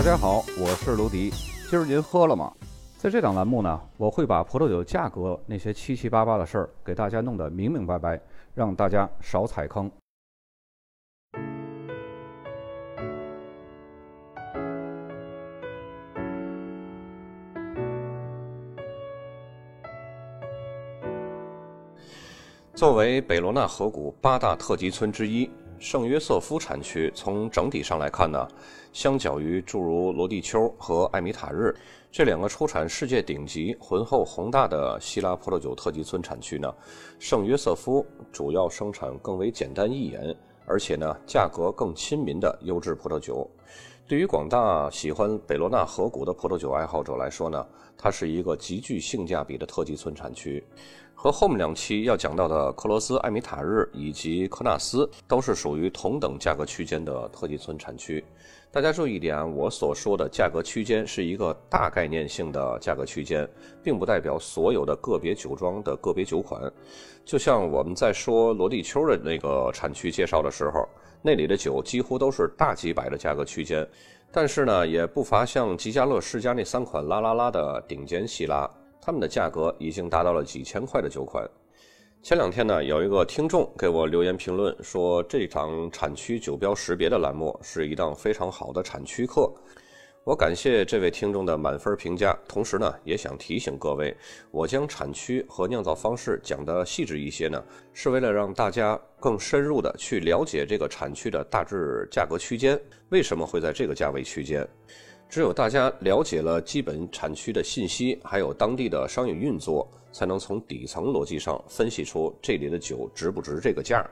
大家好，我是卢迪。今儿您喝了吗？在这档栏目呢，我会把葡萄酒价格那些七七八八的事儿给大家弄得明明白白，让大家少踩坑。作为北罗纳河谷八大特级村之一。圣约瑟夫产区从整体上来看呢，相较于诸如罗蒂丘和艾米塔日这两个出产世界顶级、浑厚宏大的希腊葡萄酒特级村产区呢，圣约瑟夫主要生产更为简单易饮，而且呢价格更亲民的优质葡萄酒。对于广大喜欢北罗纳河谷的葡萄酒爱好者来说呢，它是一个极具性价比的特级村产区。和后面两期要讲到的克罗斯、艾米塔日以及科纳斯都是属于同等价格区间的特级村产区。大家注意一点，我所说的价格区间是一个大概念性的价格区间，并不代表所有的个别酒庄的个别酒款。就像我们在说罗蒂丘的那个产区介绍的时候，那里的酒几乎都是大几百的价格区间，但是呢，也不乏像吉加勒世家那三款拉拉拉的顶尖希拉。他们的价格已经达到了几千块的酒款。前两天呢，有一个听众给我留言评论说，这场产区酒标识别的栏目是一档非常好的产区课。我感谢这位听众的满分评价，同时呢，也想提醒各位，我将产区和酿造方式讲得细致一些呢，是为了让大家更深入的去了解这个产区的大致价格区间，为什么会在这个价位区间。只有大家了解了基本产区的信息，还有当地的商业运作，才能从底层逻辑上分析出这里的酒值不值这个价。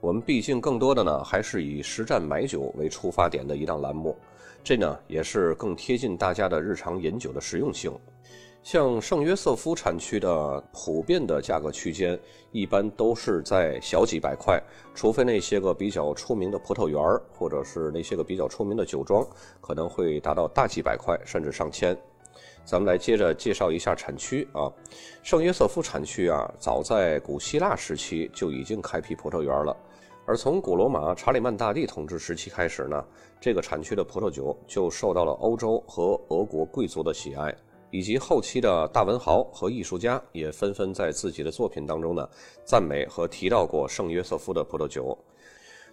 我们毕竟更多的呢，还是以实战买酒为出发点的一档栏目，这呢也是更贴近大家的日常饮酒的实用性。像圣约瑟夫产区的普遍的价格区间，一般都是在小几百块，除非那些个比较出名的葡萄园儿，或者是那些个比较出名的酒庄，可能会达到大几百块，甚至上千。咱们来接着介绍一下产区啊，圣约瑟夫产区啊，早在古希腊时期就已经开辟葡萄园了，而从古罗马查理曼大帝统治时期开始呢，这个产区的葡萄酒就受到了欧洲和俄国贵族的喜爱。以及后期的大文豪和艺术家也纷纷在自己的作品当中呢，赞美和提到过圣约瑟夫的葡萄酒。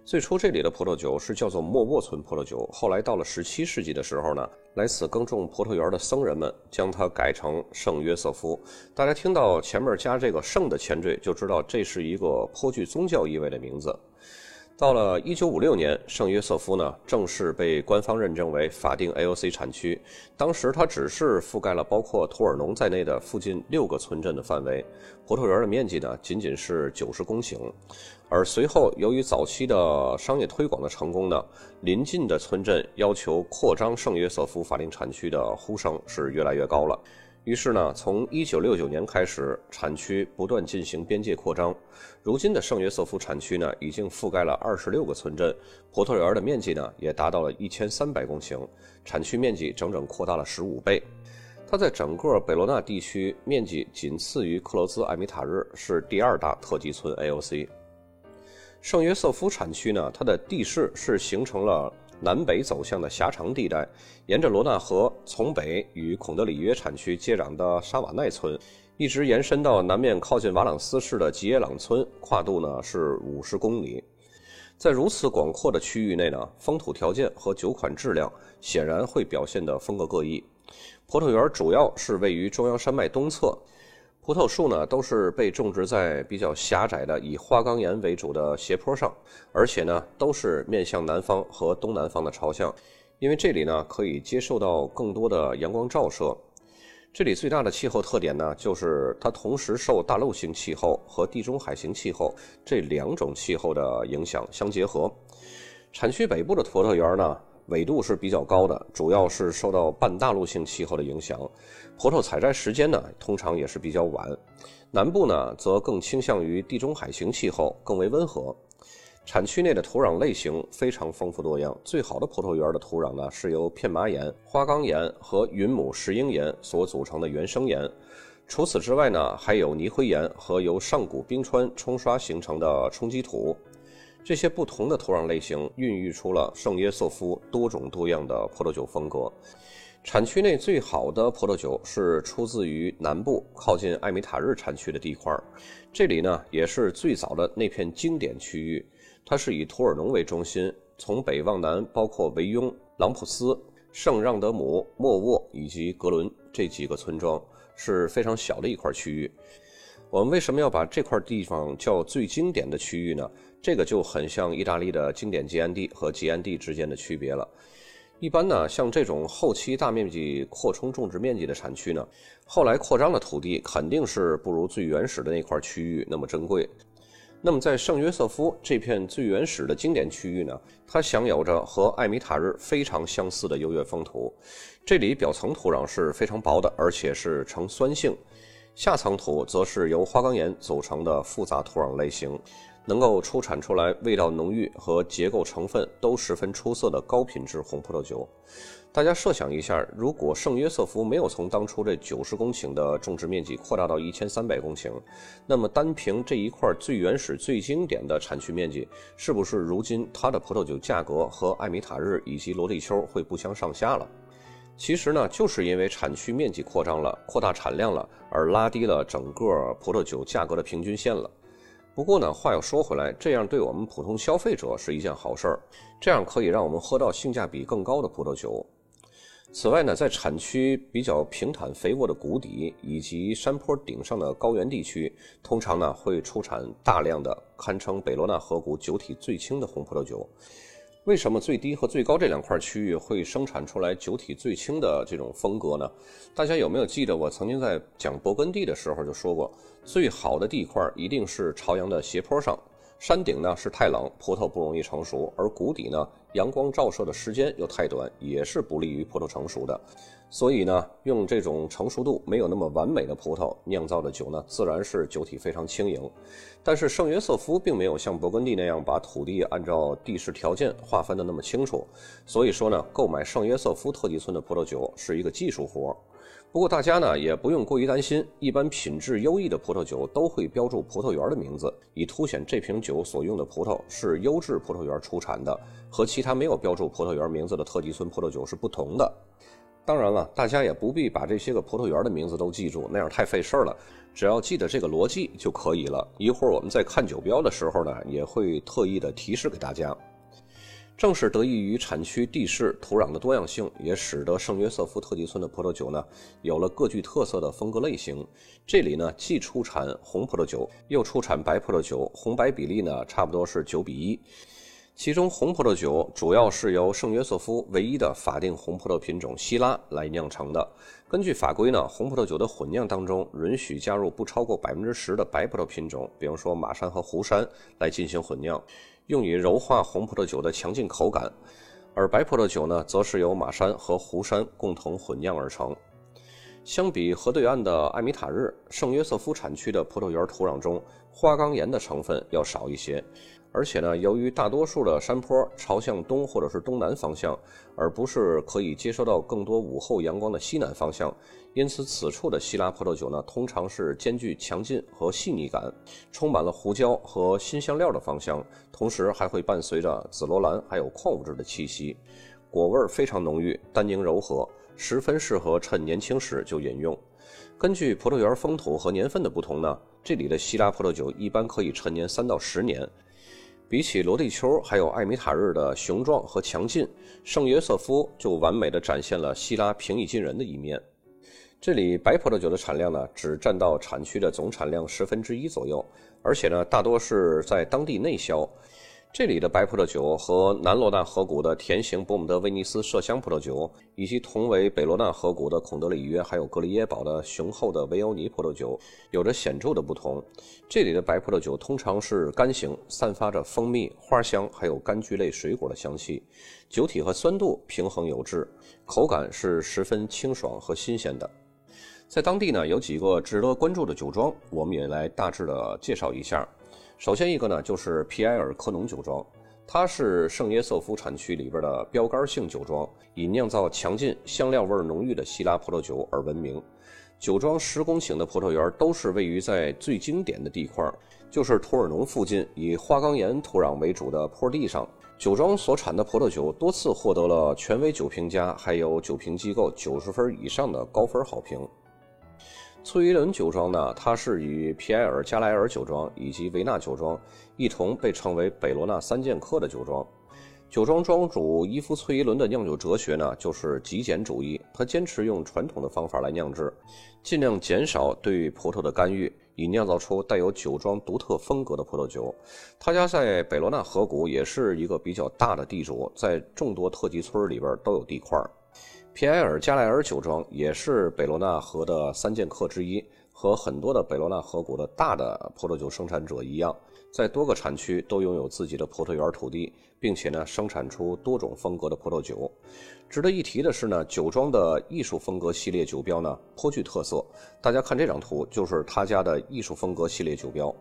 最初这里的葡萄酒是叫做莫沃村葡萄酒，后来到了十七世纪的时候呢，来此耕种葡萄园的僧人们将它改成圣约瑟夫。大家听到前面加这个“圣”的前缀，就知道这是一个颇具宗教意味的名字。到了一九五六年，圣约瑟夫呢正式被官方认证为法定 AOC 产区。当时它只是覆盖了包括图尔农在内的附近六个村镇的范围，葡萄园的面积呢仅仅是九十公顷。而随后由于早期的商业推广的成功呢，邻近的村镇要求扩张圣约瑟夫法定产区的呼声是越来越高了。于是呢，从一九六九年开始，产区不断进行边界扩张。如今的圣约瑟夫产区呢，已经覆盖了二十六个村镇，葡萄园的面积呢，也达到了一千三百公顷，产区面积整整扩大了十五倍。它在整个北罗纳地区面积仅次于克罗兹艾米塔日，是第二大特级村 AOC。圣约瑟夫产区呢，它的地势是形成了。南北走向的狭长地带，沿着罗纳河从北与孔德里约产区接壤的沙瓦奈村，一直延伸到南面靠近瓦朗斯市的吉耶朗村，跨度呢是五十公里。在如此广阔的区域内呢，风土条件和酒款质量显然会表现得风格各异。葡萄园主要是位于中央山脉东侧。葡萄树呢，都是被种植在比较狭窄的以花岗岩为主的斜坡上，而且呢，都是面向南方和东南方的朝向，因为这里呢可以接受到更多的阳光照射。这里最大的气候特点呢，就是它同时受大陆性气候和地中海型气候这两种气候的影响相结合。产区北部的葡萄园呢。纬度是比较高的，主要是受到半大陆性气候的影响。葡萄采摘时间呢，通常也是比较晚。南部呢，则更倾向于地中海型气候，更为温和。产区内的土壤类型非常丰富多样。最好的葡萄园的土壤呢，是由片麻岩、花岗岩和云母石英岩所组成的原生岩。除此之外呢，还有泥灰岩和由上古冰川冲刷形成的冲积土。这些不同的土壤类型孕育出了圣约瑟夫多种多样的葡萄酒风格。产区内最好的葡萄酒是出自于南部靠近艾米塔日产区的地块，这里呢也是最早的那片经典区域。它是以图尔农为中心，从北往南包括维庸、朗普斯、圣让德姆、莫沃以及格伦这几个村庄，是非常小的一块区域。我们为什么要把这块地方叫最经典的区域呢？这个就很像意大利的经典吉安地和吉安地之间的区别了。一般呢，像这种后期大面积扩充种植面积的产区呢，后来扩张的土地肯定是不如最原始的那块区域那么珍贵。那么在圣约瑟夫这片最原始的经典区域呢，它享有着和艾米塔日非常相似的优越风土。这里表层土壤是非常薄的，而且是呈酸性；下层土则是由花岗岩组成的复杂土壤类型。能够出产出来味道浓郁和结构成分都十分出色的高品质红葡萄酒。大家设想一下，如果圣约瑟夫没有从当初这九十公顷的种植面积扩大到一千三百公顷，那么单凭这一块最原始、最经典的产区面积，是不是如今它的葡萄酒价格和艾米塔日以及罗地丘会不相上下了？其实呢，就是因为产区面积扩张了、扩大产量了，而拉低了整个葡萄酒价格的平均线了。不过呢，话又说回来，这样对我们普通消费者是一件好事儿，这样可以让我们喝到性价比更高的葡萄酒。此外呢，在产区比较平坦肥沃的谷底以及山坡顶上的高原地区，通常呢会出产大量的堪称北罗纳河谷酒体最轻的红葡萄酒。为什么最低和最高这两块区域会生产出来酒体最轻的这种风格呢？大家有没有记得我曾经在讲勃艮第的时候就说过，最好的地块一定是朝阳的斜坡上，山顶呢是太冷，葡萄不容易成熟，而谷底呢阳光照射的时间又太短，也是不利于葡萄成熟的。所以呢，用这种成熟度没有那么完美的葡萄酿造的酒呢，自然是酒体非常轻盈。但是圣约瑟夫并没有像勃艮第那样把土地按照地势条件划分的那么清楚，所以说呢，购买圣约瑟夫特级村的葡萄酒是一个技术活。不过大家呢也不用过于担心，一般品质优异的葡萄酒都会标注葡萄园的名字，以凸显这瓶酒所用的葡萄是优质葡萄园出产的，和其他没有标注葡萄园名字的特级村葡萄酒是不同的。当然了，大家也不必把这些个葡萄园的名字都记住，那样太费事儿了。只要记得这个逻辑就可以了。一会儿我们在看酒标的时候呢，也会特意的提示给大家。正是得益于产区地势、土壤的多样性，也使得圣约瑟夫特级村的葡萄酒呢，有了各具特色的风格类型。这里呢，既出产红葡萄酒，又出产白葡萄酒，红白比例呢，差不多是九比一。其中红葡萄酒主要是由圣约瑟夫唯一的法定红葡萄品种希拉来酿成的。根据法规呢，红葡萄酒的混酿当中允许加入不超过百分之十的白葡萄品种，比如说马山和湖山来进行混酿，用以柔化红葡萄酒的强劲口感。而白葡萄酒呢，则是由马山和湖山共同混酿而成。相比河对岸的艾米塔日，圣约瑟夫产区的葡萄园土壤中花岗岩的成分要少一些。而且呢，由于大多数的山坡朝向东或者是东南方向，而不是可以接收到更多午后阳光的西南方向，因此此处的希拉葡萄酒呢，通常是兼具强劲和细腻感，充满了胡椒和新香料的芳香，同时还会伴随着紫罗兰还有矿物质的气息，果味非常浓郁，单宁柔和，十分适合趁年轻时就饮用。根据葡萄园风土和年份的不同呢，这里的希拉葡萄酒一般可以陈年三到十年。比起罗蒂丘还有艾米塔日的雄壮和强劲，圣约瑟夫就完美的展现了希拉平易近人的一面。这里白葡萄酒的产量呢，只占到产区的总产量十分之一左右，而且呢，大多是在当地内销。这里的白葡萄酒和南罗纳河谷的甜型伯姆德威尼斯麝香葡萄酒，以及同为北罗纳河谷的孔德里约还有格里耶堡的雄厚的维欧尼葡萄酒，有着显著的不同。这里的白葡萄酒通常是干型，散发着蜂蜜、花香还有柑橘类水果的香气，酒体和酸度平衡有致，口感是十分清爽和新鲜的。在当地呢，有几个值得关注的酒庄，我们也来大致的介绍一下。首先一个呢，就是皮埃尔科农酒庄，它是圣耶瑟夫产区里边的标杆性酒庄，以酿造强劲、香料味浓郁的希拉葡萄酒而闻名。酒庄十公顷的葡萄园都是位于在最经典的地块，就是图尔农附近以花岗岩土壤为主的坡地上。酒庄所产的葡萄酒多次获得了权威酒评家还有酒评机构九十分以上的高分好评。崔伊伦酒庄呢，它是与皮埃尔加莱尔酒庄以及维纳酒庄一同被称为北罗纳三剑客的酒庄。酒庄庄主伊夫·崔伊伦的酿酒哲学呢，就是极简主义。他坚持用传统的方法来酿制，尽量减少对葡萄的干预，以酿造出带有酒庄独特风格的葡萄酒。他家在北罗纳河谷也是一个比较大的地主，在众多特级村里边都有地块儿。皮埃尔加莱尔酒庄也是北罗纳河的三剑客之一，和很多的北罗纳河谷的大的葡萄酒生产者一样，在多个产区都拥有自己的葡萄园土地，并且呢生产出多种风格的葡萄酒。值得一提的是呢，酒庄的艺术风格系列酒标呢颇具特色，大家看这张图就是他家的艺术风格系列酒标。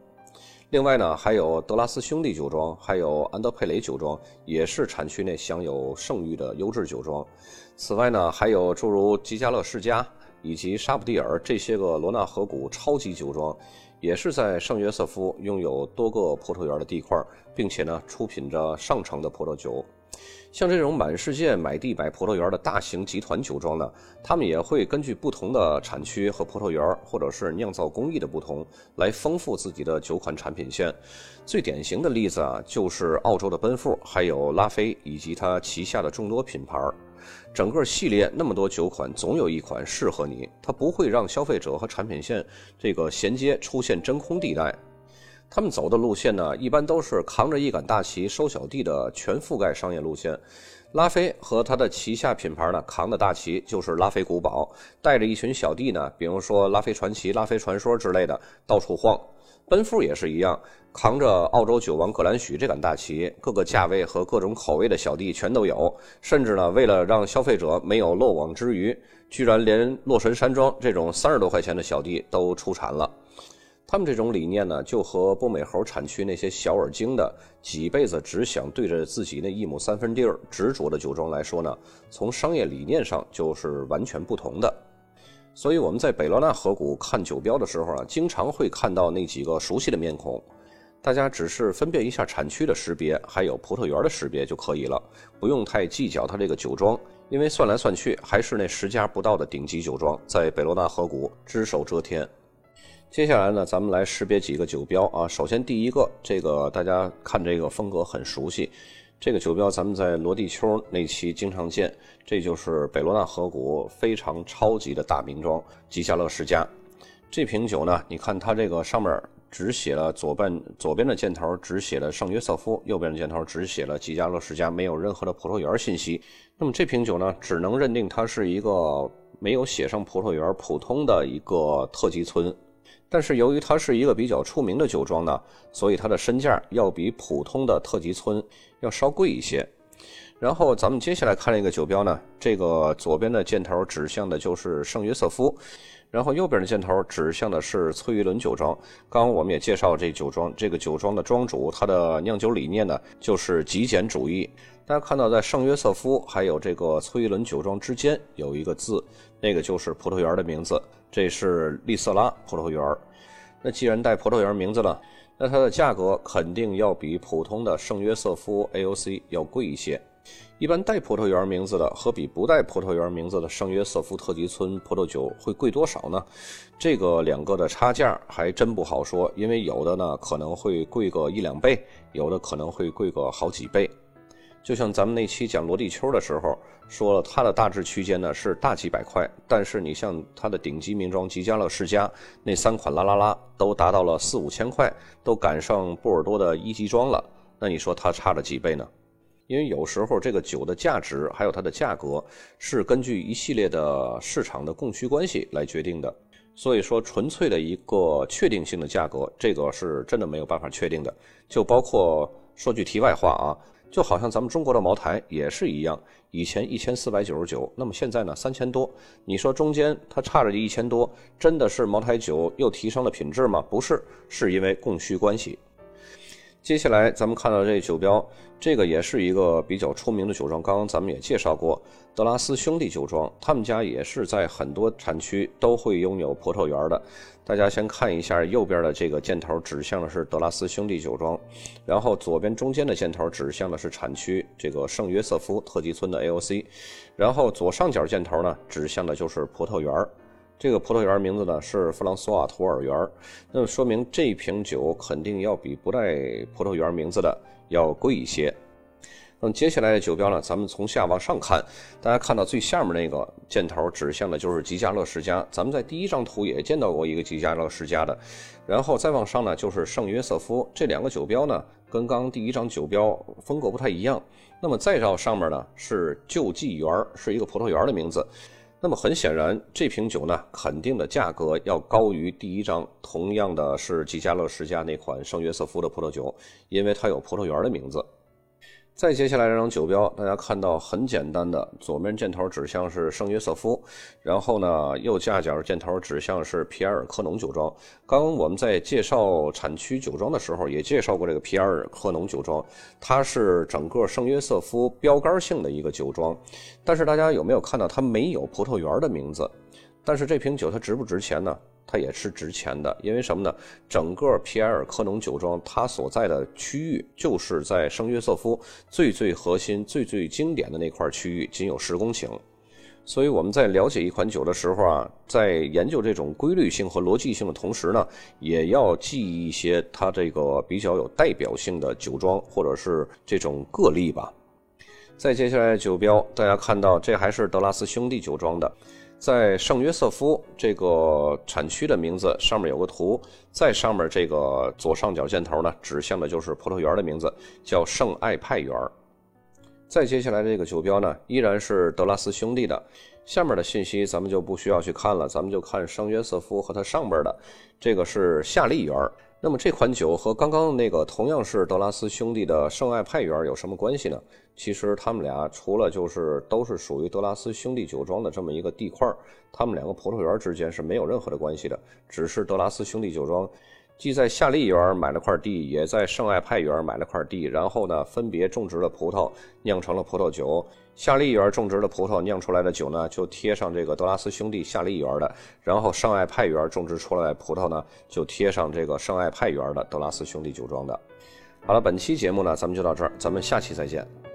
另外呢，还有德拉斯兄弟酒庄，还有安德佩雷酒庄，也是产区内享有盛誉的优质酒庄。此外呢，还有诸如吉加勒世家以及沙普蒂尔这些个罗纳河谷超级酒庄，也是在圣约瑟夫拥有多个葡萄园的地块，并且呢，出品着上乘的葡萄酒。像这种满世界买地买葡萄园的大型集团酒庄呢，他们也会根据不同的产区和葡萄园，或者是酿造工艺的不同，来丰富自己的酒款产品线。最典型的例子啊，就是澳洲的奔富，还有拉菲以及它旗下的众多品牌。整个系列那么多酒款，总有一款适合你，它不会让消费者和产品线这个衔接出现真空地带。他们走的路线呢，一般都是扛着一杆大旗收小弟的全覆盖商业路线。拉菲和他的旗下品牌呢，扛的大旗就是拉菲古堡，带着一群小弟呢，比如说拉菲传奇、拉菲传说之类的到处晃。奔富也是一样，扛着澳洲酒王格兰许这杆大旗，各个价位和各种口味的小弟全都有。甚至呢，为了让消费者没有漏网之鱼，居然连洛神山庄这种三十多块钱的小弟都出产了。他们这种理念呢，就和波美猴产区那些小而精的、几辈子只想对着自己那一亩三分地儿执着的酒庄来说呢，从商业理念上就是完全不同的。所以我们在北罗纳河谷看酒标的时候啊，经常会看到那几个熟悉的面孔。大家只是分辨一下产区的识别，还有葡萄园的识别就可以了，不用太计较它这个酒庄，因为算来算去还是那十家不到的顶级酒庄在北罗纳河谷只手遮天。接下来呢，咱们来识别几个酒标啊。首先第一个，这个大家看这个风格很熟悉，这个酒标咱们在罗地丘那期经常见，这就是北罗纳河谷非常超级的大名庄吉加勒世家。这瓶酒呢，你看它这个上面只写了左半左边的箭头只写了圣约瑟夫，右边的箭头只写了吉加勒世家，没有任何的葡萄园信息。那么这瓶酒呢，只能认定它是一个没有写上葡萄园、普通的一个特级村。但是由于它是一个比较出名的酒庄呢，所以它的身价要比普通的特级村要稍贵一些。然后咱们接下来看这个酒标呢，这个左边的箭头指向的就是圣约瑟夫，然后右边的箭头指向的是崔玉伦酒庄。刚刚我们也介绍这酒庄，这个酒庄的庄主他的酿酒理念呢就是极简主义。大家看到在圣约瑟夫还有这个崔玉伦酒庄之间有一个字，那个就是葡萄园的名字。这是利瑟拉葡萄园那既然带葡萄园名字了，那它的价格肯定要比普通的圣约瑟夫 AOC 要贵一些。一般带葡萄园名字的和比不带葡萄园名字的圣约瑟夫特级村葡萄酒会贵多少呢？这个两个的差价还真不好说，因为有的呢可能会贵个一两倍，有的可能会贵个好几倍。就像咱们那期讲罗地丘的时候说了，它的大致区间呢是大几百块，但是你像它的顶级名庄吉加勒世家那三款拉拉拉都达到了四五千块，都赶上波尔多的一级庄了。那你说它差了几倍呢？因为有时候这个酒的价值还有它的价格是根据一系列的市场的供需关系来决定的，所以说纯粹的一个确定性的价格，这个是真的没有办法确定的。就包括说句题外话啊。就好像咱们中国的茅台也是一样，以前一千四百九十九，那么现在呢三千多。你说中间它差着一千多，真的是茅台酒又提升了品质吗？不是，是因为供需关系。接下来咱们看到这酒标，这个也是一个比较出名的酒庄。刚刚咱们也介绍过德拉斯兄弟酒庄，他们家也是在很多产区都会拥有葡萄园的。大家先看一下右边的这个箭头指向的是德拉斯兄弟酒庄，然后左边中间的箭头指向的是产区这个圣约瑟夫特级村的 AOC，然后左上角箭头呢指向的就是葡萄园。这个葡萄园名字呢是弗朗索瓦图尔园，那么说明这瓶酒肯定要比不带葡萄园名字的要贵一些。那么接下来的酒标呢，咱们从下往上看，大家看到最下面那个箭头指向的就是吉加勒世家，咱们在第一张图也见到过一个吉加勒世家的，然后再往上呢就是圣约瑟夫，这两个酒标呢跟刚刚第一张酒标风格不太一样。那么再到上面呢是救济园，是一个葡萄园的名字。那么很显然，这瓶酒呢，肯定的价格要高于第一张同样的是吉加乐世家那款圣约瑟夫的葡萄酒，因为它有葡萄园的名字。再接下来这张酒标，大家看到很简单的，左面箭头指向是圣约瑟夫，然后呢右下角箭头指向是皮埃尔科农酒庄。刚刚我们在介绍产区酒庄的时候，也介绍过这个皮埃尔科农酒庄，它是整个圣约瑟夫标杆性的一个酒庄。但是大家有没有看到它没有葡萄园的名字？但是这瓶酒它值不值钱呢？它也是值钱的，因为什么呢？整个皮埃尔科农酒庄它所在的区域就是在圣约瑟夫最最核心、最最经典的那块区域，仅有十公顷。所以我们在了解一款酒的时候啊，在研究这种规律性和逻辑性的同时呢，也要记忆一些它这个比较有代表性的酒庄或者是这种个例吧。再接下来酒标，大家看到这还是德拉斯兄弟酒庄的。在圣约瑟夫这个产区的名字上面有个图，在上面这个左上角箭头呢，指向的就是葡萄园的名字，叫圣爱派园。再接下来这个酒标呢，依然是德拉斯兄弟的。下面的信息咱们就不需要去看了，咱们就看圣约瑟夫和它上边的，这个是夏利园。那么这款酒和刚刚那个同样是德拉斯兄弟的圣爱派园有什么关系呢？其实他们俩除了就是都是属于德拉斯兄弟酒庄的这么一个地块，他们两个葡萄园之间是没有任何的关系的，只是德拉斯兄弟酒庄。既在夏利园买了块地，也在圣爱派园买了块地，然后呢，分别种植了葡萄，酿成了葡萄酒。夏利园种植的葡萄酿出来的酒呢，就贴上这个德拉斯兄弟夏利园的；然后圣爱派园种植出来葡萄呢，就贴上这个圣爱派园的德拉斯兄弟酒庄的。好了，本期节目呢，咱们就到这儿，咱们下期再见。